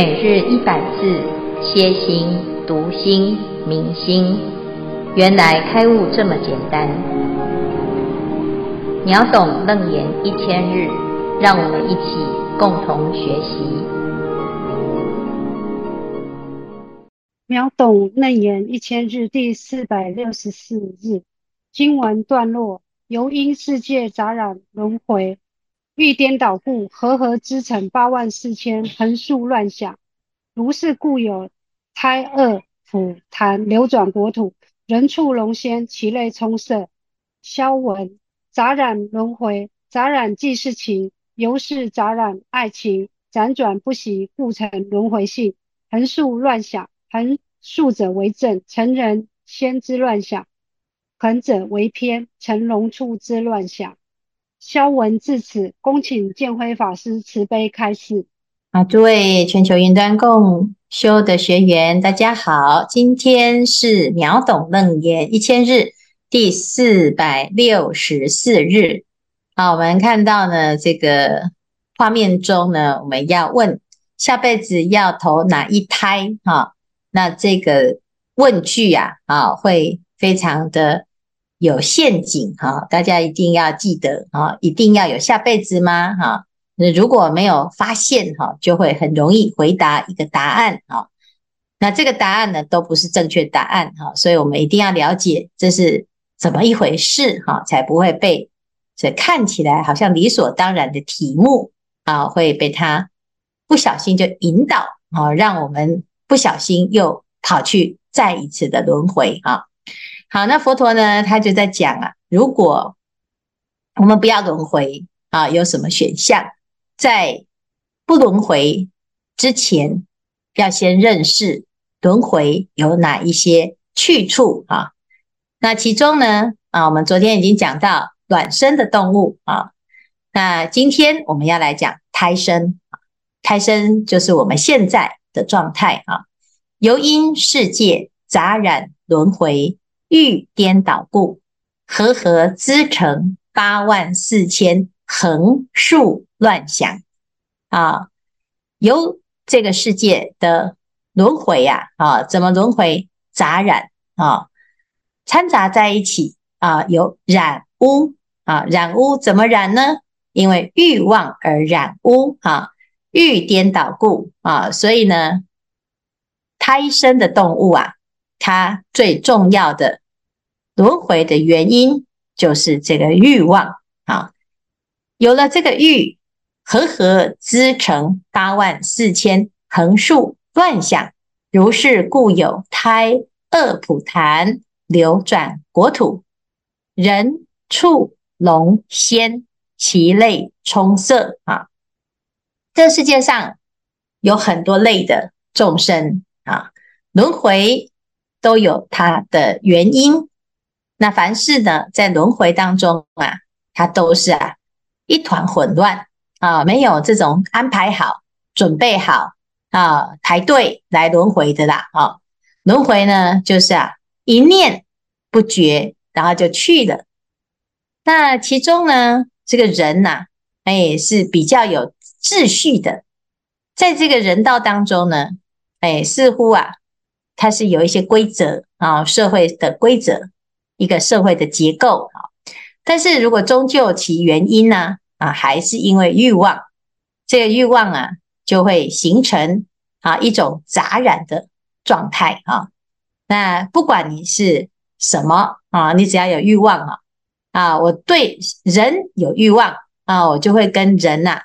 每日一百字，歇心、读心、明心，原来开悟这么简单。秒懂楞严一千日，让我们一起共同学习。秒懂楞严一千日第四百六十四日经文段落：由因世界杂染轮回。欲颠倒故，和合之成八万四千，横竖乱想。如是故有胎恶缚坛流转国土，人畜龙仙其类充塞。消文杂染轮回，杂染即是情，由是杂染爱情，辗转不息，故成轮回性。横竖乱想，横竖者为正，成人先之乱想；横者为偏，成龙畜之乱想。消文至此，恭请建辉法师慈悲开示。啊，诸位全球云端共修的学员，大家好，今天是秒懂楞严一千日第四百六十四日。好，我们看到呢，这个画面中呢，我们要问下辈子要投哪一胎？哈，那这个问句啊，啊，会非常的。有陷阱哈，大家一定要记得啊！一定要有下辈子吗？哈，那如果没有发现哈，就会很容易回答一个答案啊。那这个答案呢，都不是正确答案哈，所以我们一定要了解这是怎么一回事哈，才不会被这看起来好像理所当然的题目啊，会被他不小心就引导啊，让我们不小心又跑去再一次的轮回啊。好，那佛陀呢，他就在讲啊，如果我们不要轮回啊，有什么选项？在不轮回之前，要先认识轮回有哪一些去处啊？那其中呢，啊，我们昨天已经讲到卵生的动物啊，那今天我们要来讲胎生，胎生就是我们现在的状态啊，由因世界杂染轮回。欲颠倒故，和合织成八万四千横竖乱想啊！由这个世界的轮回呀，啊，怎么轮回？杂染啊，掺杂在一起啊，有染污啊，染污怎么染呢？因为欲望而染污啊，欲颠倒故啊，所以呢，胎生的动物啊。它最重要的轮回的原因就是这个欲望啊，有了这个欲，和合织成八万四千横竖乱想，如是故有胎恶普坛流转国土，人畜龙仙其类充塞啊。这世界上有很多类的众生啊，轮回。都有它的原因。那凡事呢，在轮回当中啊，它都是啊一团混乱啊，没有这种安排好、准备好啊排队来轮回的啦啊。轮回呢，就是啊一念不觉，然后就去了。那其中呢，这个人呐、啊，哎是比较有秩序的，在这个人道当中呢，哎似乎啊。它是有一些规则啊，社会的规则，一个社会的结构啊。但是如果终究其原因呢，啊，还是因为欲望，这个欲望啊，就会形成啊一种杂染的状态啊。那不管你是什么啊，你只要有欲望啊，啊，我对人有欲望啊，我就会跟人呐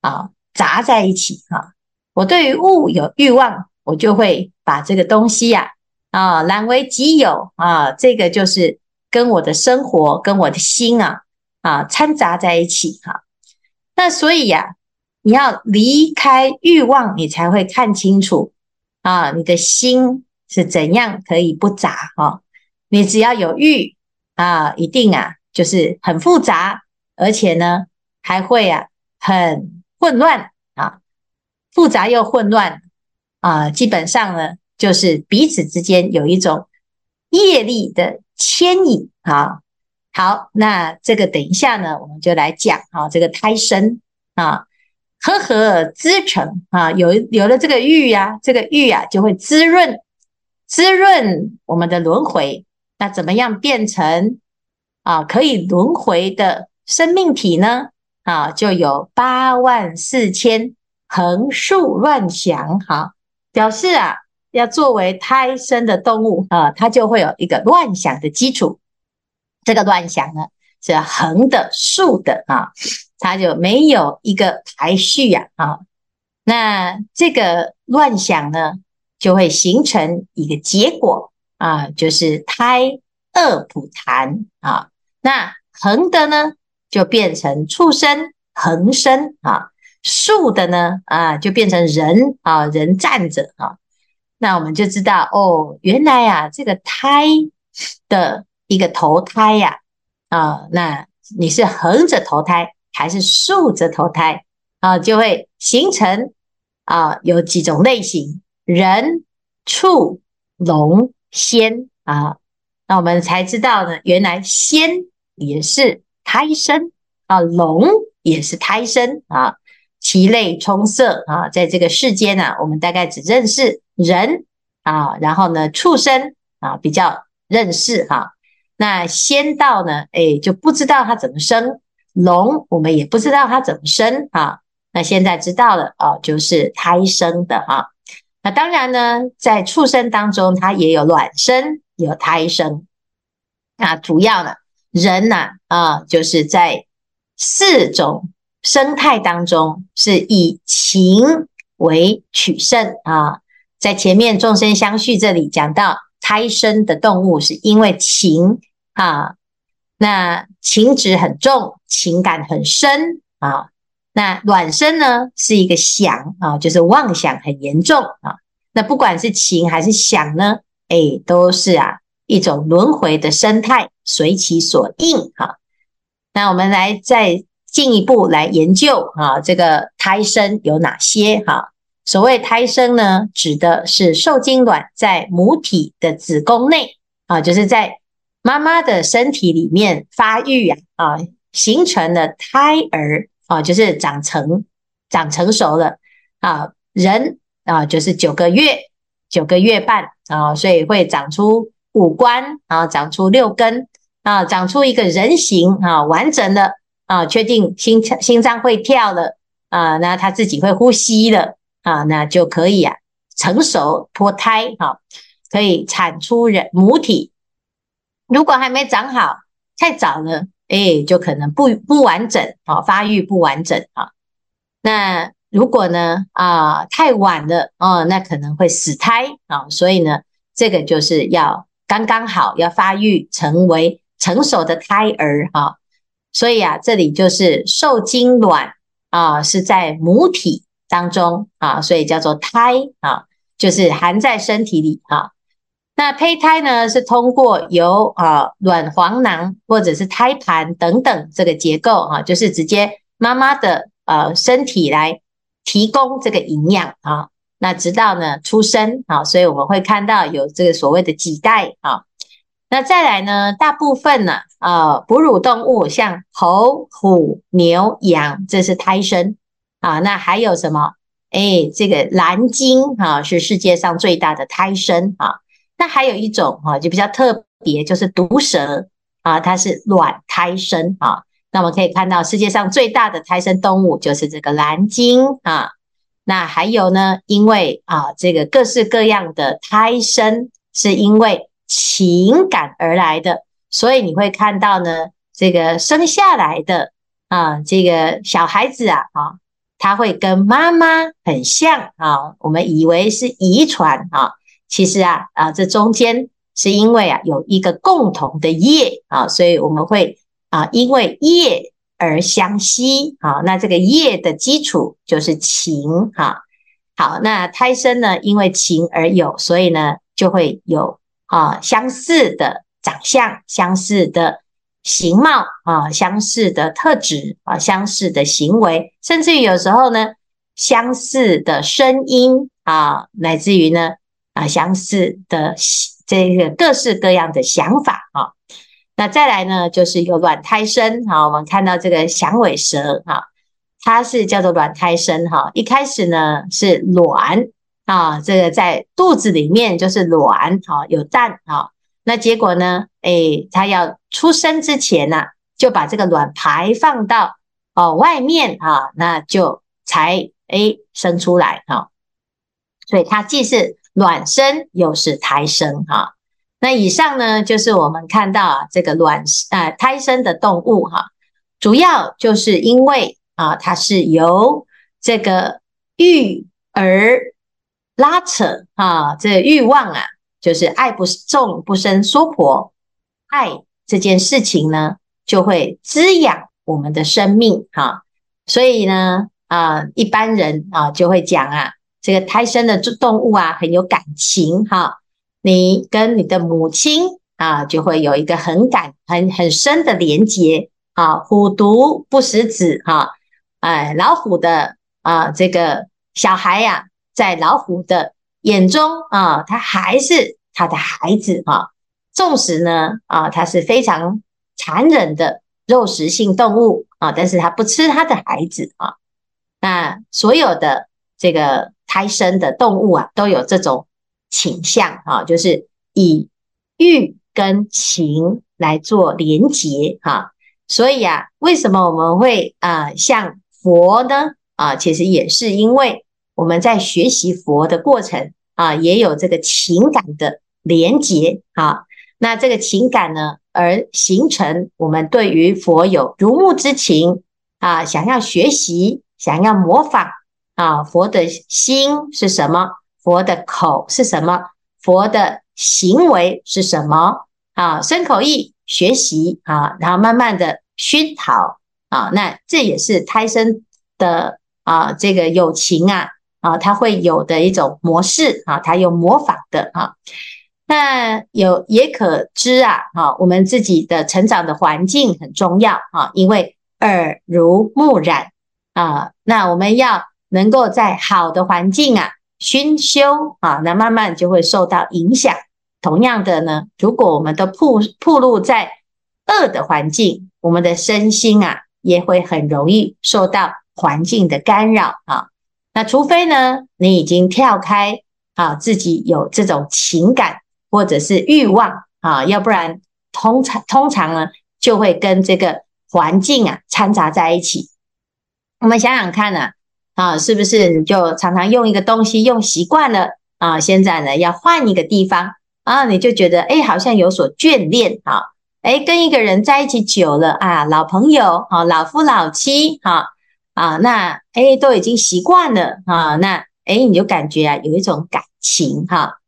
啊杂在一起啊。我对于物有欲望。我就会把这个东西呀，啊，揽为己有啊，这个就是跟我的生活、跟我的心啊，啊，掺杂在一起哈。那所以呀，你要离开欲望，你才会看清楚啊，你的心是怎样可以不杂哈。你只要有欲啊，一定啊，就是很复杂，而且呢，还会啊，很混乱啊，复杂又混乱。啊，基本上呢，就是彼此之间有一种业力的牵引啊。好，那这个等一下呢，我们就来讲啊，这个胎生啊，和合滋成啊，有有了这个玉呀、啊，这个玉啊就会滋润滋润我们的轮回。那怎么样变成啊可以轮回的生命体呢？啊，就有八万四千横竖乱想，哈，表示啊要作为胎生的动物啊，它就会有一个乱想的基础。这个乱想呢是横的竖的啊。它就没有一个排序呀，啊，那这个乱想呢，就会形成一个结果啊，就是胎恶卜檀啊。那横的呢，就变成畜生横生啊；竖的呢，啊，就变成人啊，人站着啊。那我们就知道哦，原来啊，这个胎的一个投胎呀，啊，那你是横着投胎。还是竖着投胎啊，就会形成啊，有几种类型：人、畜、龙、仙啊。那我们才知道呢，原来仙也是胎生啊，龙也是胎生啊，其类充塞啊。在这个世间呢，我们大概只认识人啊，然后呢，畜生啊比较认识哈。那仙道呢，哎，就不知道它怎么生。龙，我们也不知道它怎么生啊。那现在知道了啊，就是胎生的哈。那当然呢，在畜生当中，它也有卵生，有胎生。那主要呢，人呢啊，就是在四种生态当中，是以情为取胜啊。在前面众生相续这里讲到，胎生的动物是因为情啊。那情执很重，情感很深啊。那卵生呢，是一个想啊，就是妄想很严重啊。那不管是情还是想呢，哎，都是啊一种轮回的生态，随其所应哈。那我们来再进一步来研究啊，这个胎生有哪些哈？所谓胎生呢，指的是受精卵在母体的子宫内啊，就是在。妈妈的身体里面发育啊，啊，形成了胎儿啊，就是长成长成熟了啊，人啊，就是九个月九个月半啊，所以会长出五官啊，长出六根啊，长出一个人形啊，完整的啊，确定心心脏会跳了啊，那他自己会呼吸了啊，那就可以啊，成熟脱胎哈，可以产出人母体。如果还没长好，太早了，哎，就可能不不完整啊，发育不完整啊。那如果呢啊太晚了哦，那可能会死胎啊。所以呢，这个就是要刚刚好，要发育成为成熟的胎儿哈。所以啊，这里就是受精卵啊是在母体当中啊，所以叫做胎啊，就是含在身体里啊。那胚胎呢，是通过由啊卵黄囊或者是胎盘等等这个结构哈，就是直接妈妈的呃身体来提供这个营养啊。那直到呢出生啊，所以我们会看到有这个所谓的脐带啊。那再来呢，大部分呢啊哺乳动物像猴、虎、牛、羊，这是胎生啊。那还有什么？哎，这个蓝鲸啊，是世界上最大的胎生啊。那还有一种哈，就比较特别，就是毒蛇啊，它是卵胎生啊。那我们可以看到，世界上最大的胎生动物就是这个蓝鲸啊。那还有呢，因为啊，这个各式各样的胎生是因为情感而来的，所以你会看到呢，这个生下来的啊，这个小孩子啊，啊，他会跟妈妈很像啊，我们以为是遗传啊。其实啊啊，这中间是因为啊有一个共同的业啊，所以我们会啊因为业而相吸啊。那这个业的基础就是情哈。好，那胎生呢，因为情而有，所以呢就会有啊相似的长相、相似的形貌啊、相似的特质啊、相似的行为，甚至于有时候呢相似的声音啊，乃至于呢。啊，相似的这个各式各样的想法啊，那再来呢，就是有卵胎生啊。我们看到这个响尾蛇啊，它是叫做卵胎生哈。一开始呢是卵啊，这个在肚子里面就是卵哈，有蛋哈。那结果呢，诶，它要出生之前呢，就把这个卵排放到哦外面啊，那就才诶生出来哈。所以它既是卵生又是胎生哈。那以上呢，就是我们看到啊，这个卵啊胎生的动物哈，主要就是因为啊，它是由这个育儿拉扯啊，这欲望啊，就是爱不重不生娑婆，爱这件事情呢，就会滋养我们的生命哈。所以呢，啊，一般人啊就会讲啊，这个胎生的动物啊很有感情哈。你跟你的母亲啊，就会有一个很感很很深的连结啊。虎毒不食子哈，哎，老虎的啊，这个小孩呀、在老虎的眼中啊，他还是他的孩子啊。纵使呢啊，他是非常残忍的肉食性动物啊，但是他不吃他的孩子啊。那所有的这个胎生的动物啊，都有这种。倾向啊，就是以欲跟情来做连结哈，所以啊，为什么我们会啊像佛呢？啊，其实也是因为我们在学习佛的过程啊，也有这个情感的连结啊。那这个情感呢，而形成我们对于佛有如沐之情啊，想要学习，想要模仿啊，佛的心是什么？佛的口是什么？佛的行为是什么？啊，身口意学习啊，然后慢慢的熏陶啊，那这也是胎生的啊，这个友情啊啊，它会有的一种模式啊，它有模仿的啊。那有也可知啊，啊，我们自己的成长的环境很重要啊，因为耳濡目染啊，那我们要能够在好的环境啊。熏修啊，那慢慢就会受到影响。同样的呢，如果我们都曝暴露在恶的环境，我们的身心啊也会很容易受到环境的干扰啊。那除非呢，你已经跳开啊，自己有这种情感或者是欲望啊，要不然通常通常呢就会跟这个环境啊掺杂在一起。我们想想看呢。啊，是不是你就常常用一个东西用习惯了啊？现在呢要换一个地方啊，你就觉得哎，好像有所眷恋啊。哎，跟一个人在一起久了啊，老朋友啊，老夫老妻啊啊，那哎都已经习惯了啊，那哎你就感觉啊有一种感情哈。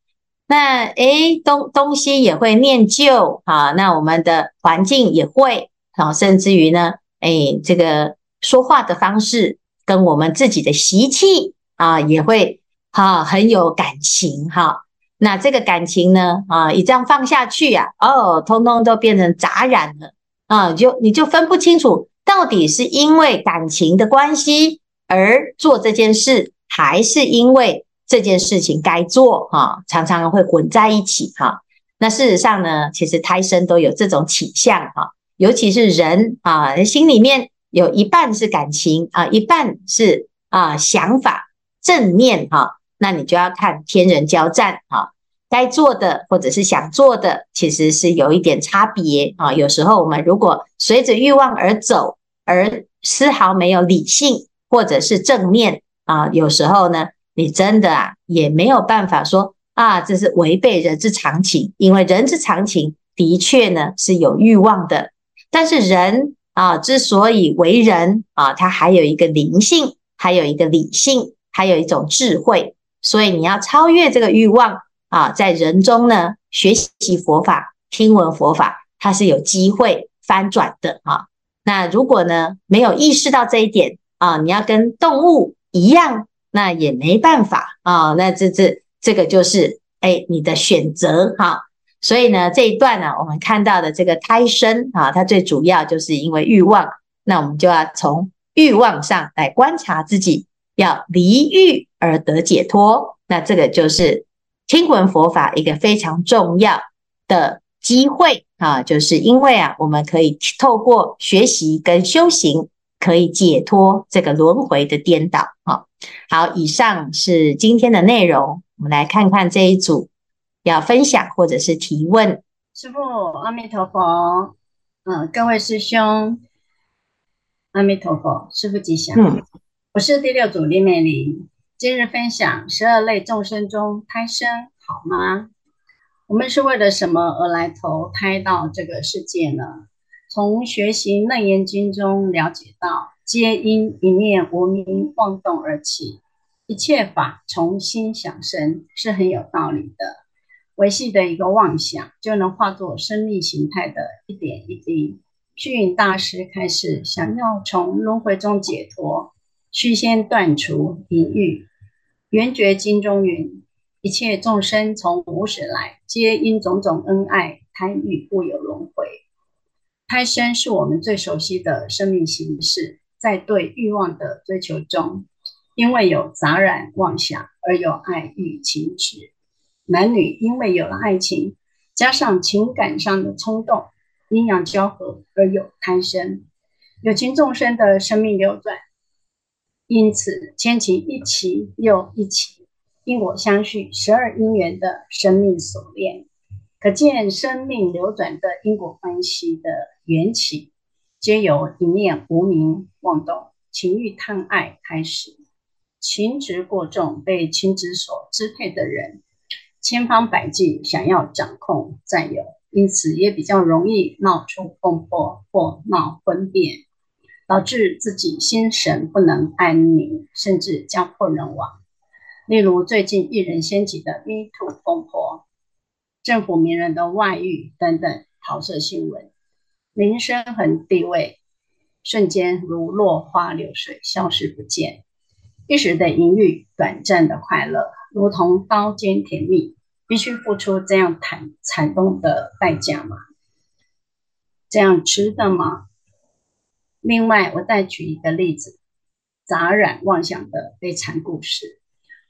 那哎东东西也会念旧啊，那我们的环境也会啊，甚至于呢，哎这个说话的方式。跟我们自己的习气啊，也会哈很有感情哈。那这个感情呢啊，一这样放下去呀，哦，通通都变成杂染了啊，就你就分不清楚到底是因为感情的关系而做这件事，还是因为这件事情该做哈，常常会混在一起哈。那事实上呢，其实胎生都有这种倾向哈，尤其是人啊，心里面。有一半是感情啊，一半是啊想法正念哈，那你就要看天人交战哈，该做的或者是想做的，其实是有一点差别啊。有时候我们如果随着欲望而走，而丝毫没有理性或者是正念啊，有时候呢，你真的啊也没有办法说啊，这是违背人之常情，因为人之常情的确呢是有欲望的，但是人。啊，之所以为人啊，他还有一个灵性，还有一个理性，还有一种智慧。所以你要超越这个欲望啊，在人中呢，学习佛法，听闻佛法，它是有机会翻转的啊。那如果呢，没有意识到这一点啊，你要跟动物一样，那也没办法啊。那这这这个就是哎，你的选择哈。所以呢，这一段呢，我们看到的这个胎生啊，它最主要就是因为欲望。那我们就要从欲望上来观察自己，要离欲而得解脱。那这个就是听闻佛法一个非常重要的机会啊，就是因为啊，我们可以透过学习跟修行可以解脱这个轮回的颠倒。啊，好，以上是今天的内容。我们来看看这一组要分享或者是提问。师父，阿弥陀佛。嗯，各位师兄，阿弥陀佛，师父吉祥。嗯，我是第六组李美玲。今日分享十二类众生中胎生好吗？我们是为了什么而来投胎到这个世界呢？从学习《楞严经》中了解到，皆因一念无明妄动而起，一切法从心想生，是很有道理的。维系的一个妄想，就能化作生命形态的一点一滴。虚云大师开始想要从轮回中解脱，须先断除淫欲。圆觉经中云：“一切众生从无始来，皆因种种恩爱贪欲，故有轮回。胎生是我们最熟悉的生命形式，在对欲望的追求中，因为有杂染妄想，而有爱欲情执。男女因为有了爱情，加上情感上的冲动，阴阳交合，而有胎生。有情众生的生命流转。”因此，牵起一起又一起，因果相续，十二因缘的生命锁链，可见生命流转的因果关系的缘起，皆由一念无明妄动、情欲贪爱开始。情执过重，被情执所支配的人，千方百计想要掌控占有，因此也比较容易闹出风波或闹婚变。导致自己心神不能安宁，甚至家破人亡。例如最近一人掀起的 Me Too 风波，政府名人的外遇等等桃色新闻，名声和地位瞬间如落花流水，消失不见。一时的淫欲，短暂的快乐，如同刀尖甜蜜，必须付出这样惨惨痛的代价吗？这样值得吗？另外，我再举一个例子：杂染妄想的悲惨故事。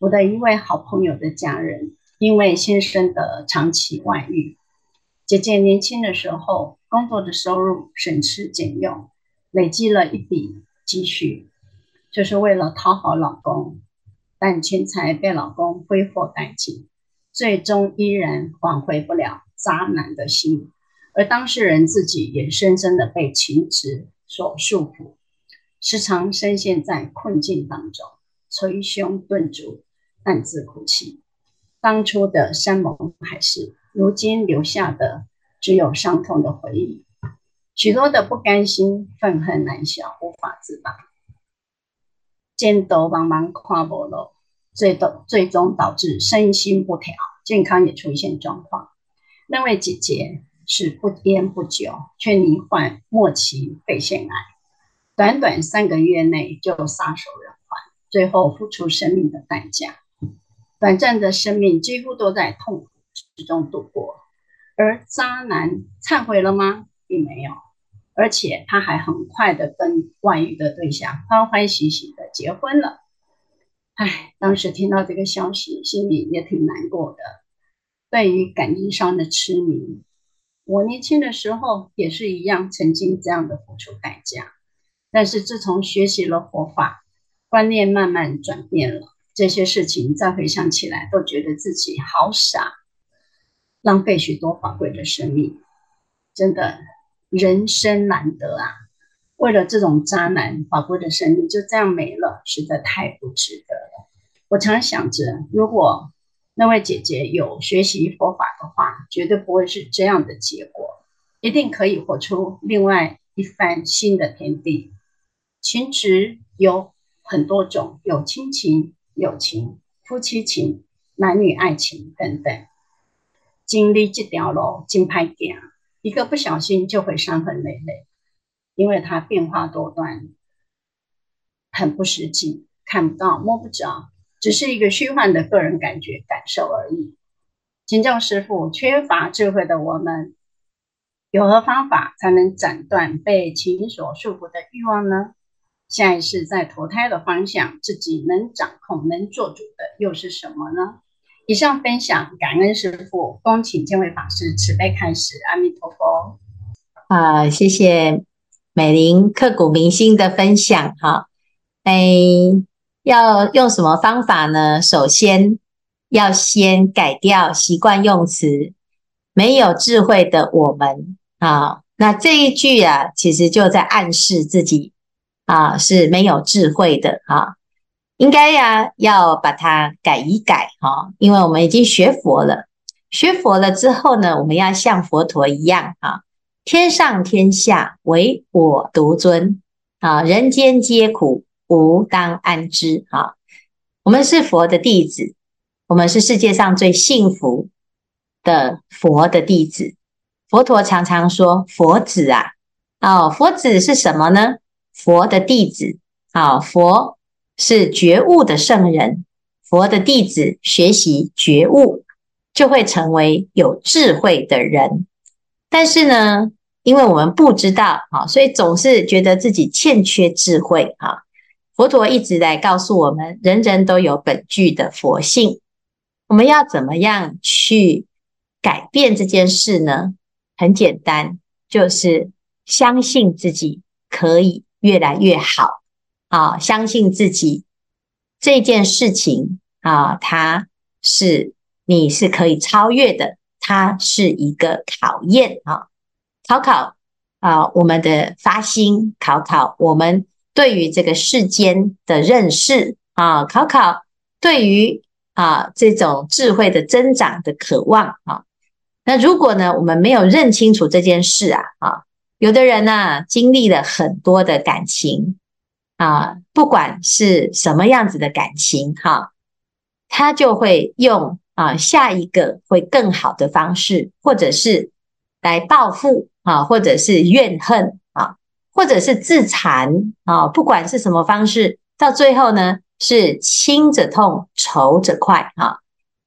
我的一位好朋友的家人，因为先生的长期外遇，姐姐年轻的时候工作的收入省吃俭用，累积了一笔积蓄，就是为了讨好老公，但钱财被老公挥霍殆尽，最终依然挽回不了渣男的心，而当事人自己也深深的被情执所束缚，时常深陷在困境当中，捶胸顿足，暗自哭泣。当初的山盟海誓，如今留下的只有伤痛的回忆，许多的不甘心，愤恨难消，无法自拔。见斗茫茫看无路，最终最终导致身心不调，健康也出现状况。那位姐姐。是不烟不酒，却罹患末期肺腺癌，短短三个月内就撒手人寰，最后付出生命的代价。短暂的生命几乎都在痛苦之中度过。而渣男忏悔了吗？并没有，而且他还很快的跟外遇的对象欢欢喜喜的结婚了。唉，当时听到这个消息，心里也挺难过的。对于感情上的痴迷。我年轻的时候也是一样，曾经这样的付出代价。但是自从学习了佛法，观念慢慢转变了，这些事情再回想起来，都觉得自己好傻，浪费许多宝贵的生命。真的，人生难得啊！为了这种渣男，宝贵的生命就这样没了，实在太不值得了。我常常想着，如果那位姐姐有学习佛法的话，绝对不会是这样的结果，一定可以活出另外一番新的天地。情执有很多种，有亲情、友情、夫妻情、男女爱情等等。经历这条路，真歹行，一个不小心就会伤痕累累，因为它变化多端，很不实际，看不到、摸不着。只是一个虚幻的个人感觉感受而已。请教师父，缺乏智慧的我们，有何方法才能斩断被情所束缚的欲望呢？下一世在投胎的方向，自己能掌控、能做主的又是什么呢？以上分享，感恩师父，恭请见辉法师慈悲开示。阿弥陀佛。啊，谢谢美玲刻骨铭心的分享哈。哎，要用什么方法呢？首先要先改掉习惯用词，没有智慧的我们啊。那这一句啊，其实就在暗示自己啊是没有智慧的啊。应该呀，要把它改一改哈，因为我们已经学佛了。学佛了之后呢，我们要像佛陀一样啊，天上天下唯我独尊啊，人间皆苦，吾当安之啊。我们是佛的弟子，我们是世界上最幸福的佛的弟子。佛陀常常说：“佛子啊，哦，佛子是什么呢？佛的弟子啊，佛。”是觉悟的圣人，佛的弟子学习觉悟，就会成为有智慧的人。但是呢，因为我们不知道啊，所以总是觉得自己欠缺智慧啊。佛陀一直在告诉我们，人人都有本具的佛性。我们要怎么样去改变这件事呢？很简单，就是相信自己可以越来越好。啊，相信自己这件事情啊，它是你是可以超越的，它是一个考验啊，考考啊我们的发心，考考我们对于这个世间的认识啊，考考对于啊这种智慧的增长的渴望啊。那如果呢，我们没有认清楚这件事啊，啊，有的人呢，啊，经历了很多的感情。啊，不管是什么样子的感情，哈，他就会用啊下一个会更好的方式，或者是来报复啊，或者是怨恨啊，或者是自残啊，不管是什么方式，到最后呢是亲者痛，仇者快啊。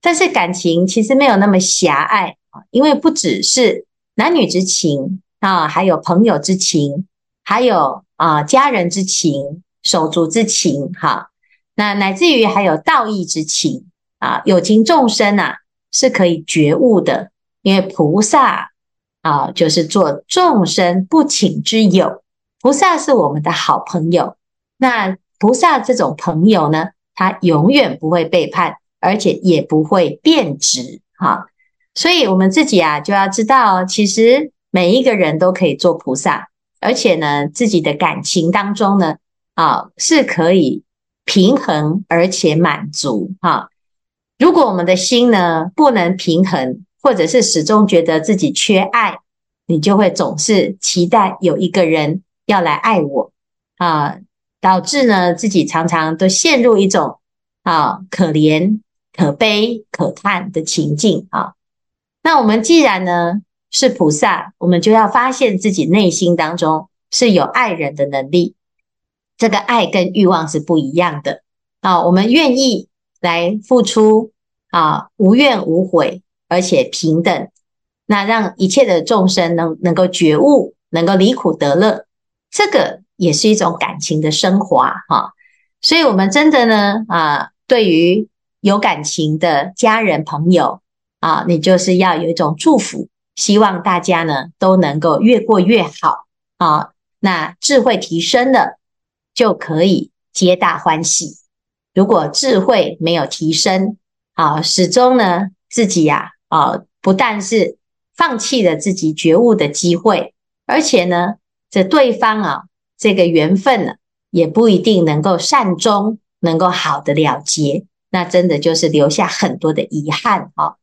但是感情其实没有那么狭隘啊，因为不只是男女之情啊，还有朋友之情，还有啊家人之情。手足之情，哈，那乃至于还有道义之情啊，有情众生啊是可以觉悟的，因为菩萨啊就是做众生不请之友，菩萨是我们的好朋友。那菩萨这种朋友呢，他永远不会背叛，而且也不会变质，哈。所以我们自己啊就要知道，其实每一个人都可以做菩萨，而且呢，自己的感情当中呢。啊，是可以平衡而且满足哈。如果我们的心呢不能平衡，或者是始终觉得自己缺爱，你就会总是期待有一个人要来爱我啊，导致呢自己常常都陷入一种啊可怜、可悲、可叹的情境啊。那我们既然呢是菩萨，我们就要发现自己内心当中是有爱人的能力。这个爱跟欲望是不一样的啊！我们愿意来付出啊，无怨无悔，而且平等，那让一切的众生能能够觉悟，能够离苦得乐，这个也是一种感情的升华哈。所以，我们真的呢啊，对于有感情的家人朋友啊，你就是要有一种祝福，希望大家呢都能够越过越好啊。那智慧提升了。就可以皆大欢喜。如果智慧没有提升，啊，始终呢自己呀，啊，不但是放弃了自己觉悟的机会，而且呢，这对方啊，这个缘分呢，也不一定能够善终，能够好的了结，那真的就是留下很多的遗憾啊。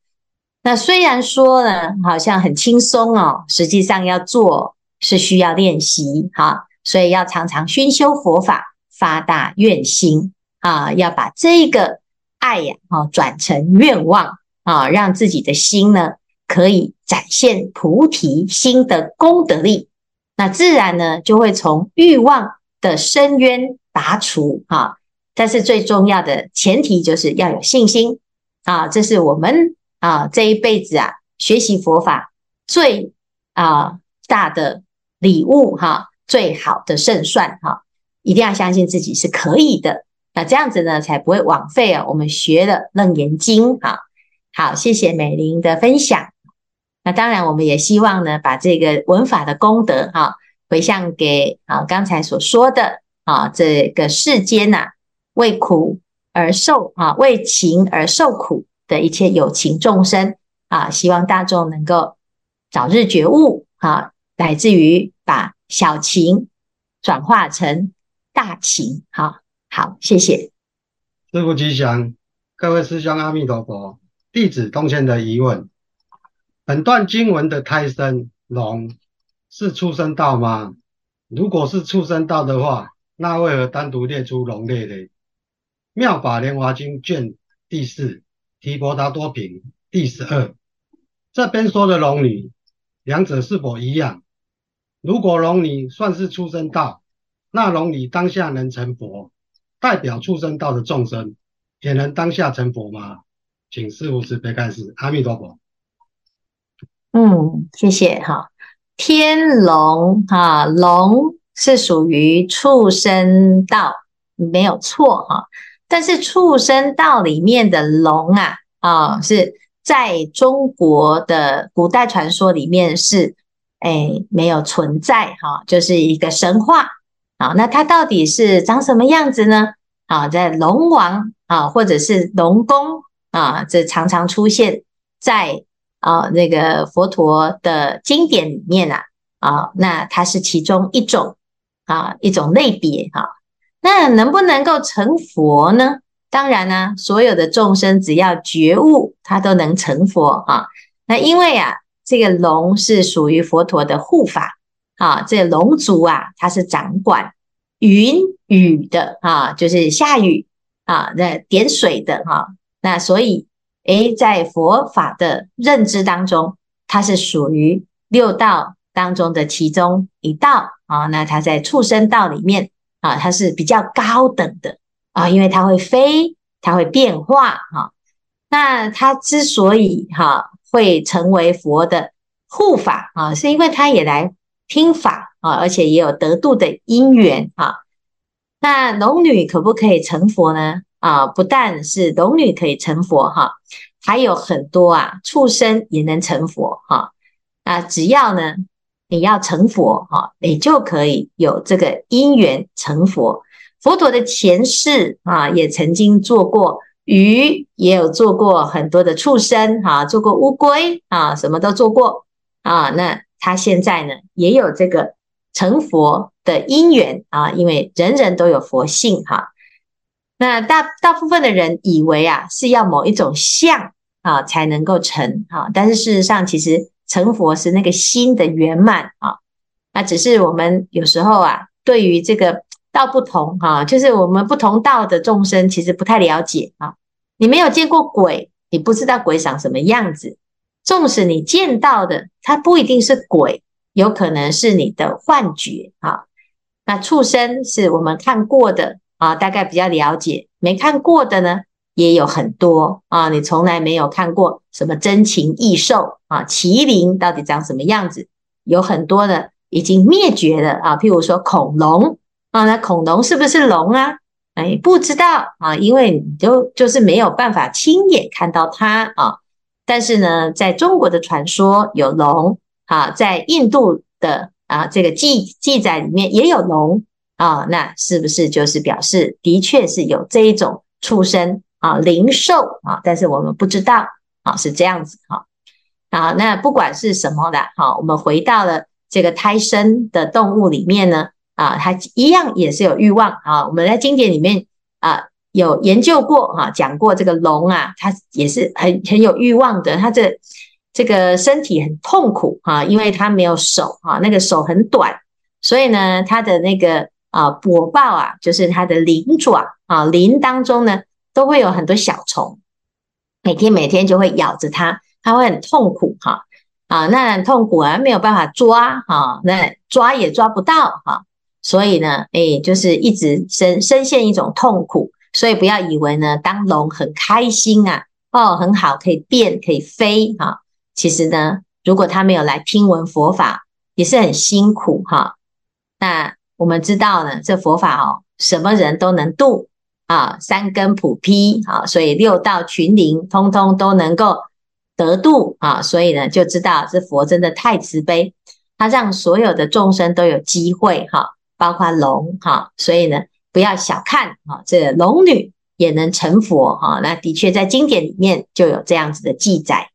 那虽然说呢，好像很轻松哦，实际上要做是需要练习哈。所以要常常熏修佛法，发大愿心啊，要把这个爱呀，啊，转成愿望啊，让自己的心呢，可以展现菩提心的功德力，那自然呢，就会从欲望的深渊拔除啊。但是最重要的前提就是要有信心啊，这是我们啊这一辈子啊学习佛法最啊大的礼物哈。最好的胜算哈，一定要相信自己是可以的。那这样子呢，才不会枉费啊。我们学了《楞严经》哈，好，谢谢美玲的分享。那当然，我们也希望呢，把这个文法的功德哈，回向给啊刚才所说的啊这个世间呐、为苦而受啊，为情而受苦的一切有情众生啊，希望大众能够早日觉悟啊，乃至于把小情转化成大情。好，好，谢谢。师父吉祥，各位师兄阿弥陀佛。弟子东迁的疑问：本段经文的胎生龙是畜生道吗？如果是畜生道的话，那为何单独列出龙类呢？妙法莲华经卷第四提婆达多品第十二，这边说的龙女，两者是否一样？如果龙女算是畜生道，那龙女当下能成佛，代表畜生道的众生也能当下成佛吗？请师父慈悲开示，阿弥陀佛。嗯，谢谢哈。天龙哈，龙是属于畜生道，没有错哈。但是畜生道里面的龙啊，啊，是在中国的古代传说里面是哎没有存在哈，就是一个神话啊。那它到底是长什么样子呢？啊，在龙王啊，或者是龙宫。啊，这常常出现在啊那个佛陀的经典里面啊，啊，那它是其中一种啊一种类别哈、那能不能够成佛呢？当然呢、所有的众生只要觉悟，他都能成佛啊。那因为啊，这个龙是属于佛陀的护法啊，这龙族啊，它是掌管云雨的啊，就是下雨啊，那点水的哈。啊那所以，诶，在佛法的认知当中，它是属于六道当中的其中一道啊。那它在畜生道里面啊，它是比较高等的啊，因为它会飞，它会变化哈。那它之所以哈会成为佛的护法啊，是因为它也来听法啊，而且也有得度的因缘啊。那龙女可不可以成佛呢？啊，不但是龙女可以成佛哈，还有很多啊畜生也能成佛哈。啊，只要呢你要成佛哈，你就可以有这个因缘成佛。佛陀的前世啊，也曾经做过鱼，也有做过很多的畜生哈，做过乌龟啊，什么都做过啊。那他现在呢，也有这个成佛的因缘啊，因为人人都有佛性哈。那大大部分的人以为啊，是要某一种相啊才能够成啊，但是事实上，其实成佛是那个心的圆满啊。那只是我们有时候啊，对于这个道不同哈，就是我们不同道的众生，其实不太了解啊。你没有见过鬼，你不知道鬼长什么样子。纵使你见到的，它不一定是鬼，有可能是你的幻觉啊。那畜生是我们看过的。啊，大概比较了解，没看过的呢也有很多啊。你从来没有看过什么珍禽异兽啊，麒麟到底长什么样子？有很多的已经灭绝了啊，譬如说恐龙啊，那恐龙是不是龙啊？哎，不知道啊，因为你就就是没有办法亲眼看到它啊。但是呢，在中国的传说有龙啊，在印度的啊这个记记载里面也有龙。啊，那是不是就是表示的确是有这一种畜生啊灵兽啊？但是我们不知道啊，是这样子哈。啊，那不管是什么的，好，我们回到了这个胎生的动物里面呢，啊，它一样也是有欲望啊。我们在经典里面啊有研究过哈，讲过这个龙啊，它也是很很有欲望的，它这这个身体很痛苦哈，因为它没有手哈，那个手很短，所以呢，它的那个。啊，果报啊，就是它的鳞爪啊，鳞当中呢都会有很多小虫，每天每天就会咬着它，它会很痛苦哈。啊，那很痛苦啊，没有办法抓哈，那抓也抓不到哈，所以呢，哎，就是一直深深陷一种痛苦，所以不要以为呢，当龙很开心啊，哦，很好，可以变，可以飞哈，其实呢，如果他没有来听闻佛法，也是很辛苦哈，那。我们知道呢，这佛法哦，什么人都能度啊，三根普披啊，所以六道群灵通通都能够得度啊，所以呢，就知道这佛真的太慈悲。他让所有的众生都有机会哈，包括龙哈，所以呢，不要小看啊，这龙女也能成佛哈。那的确在经典里面就有这样子的记载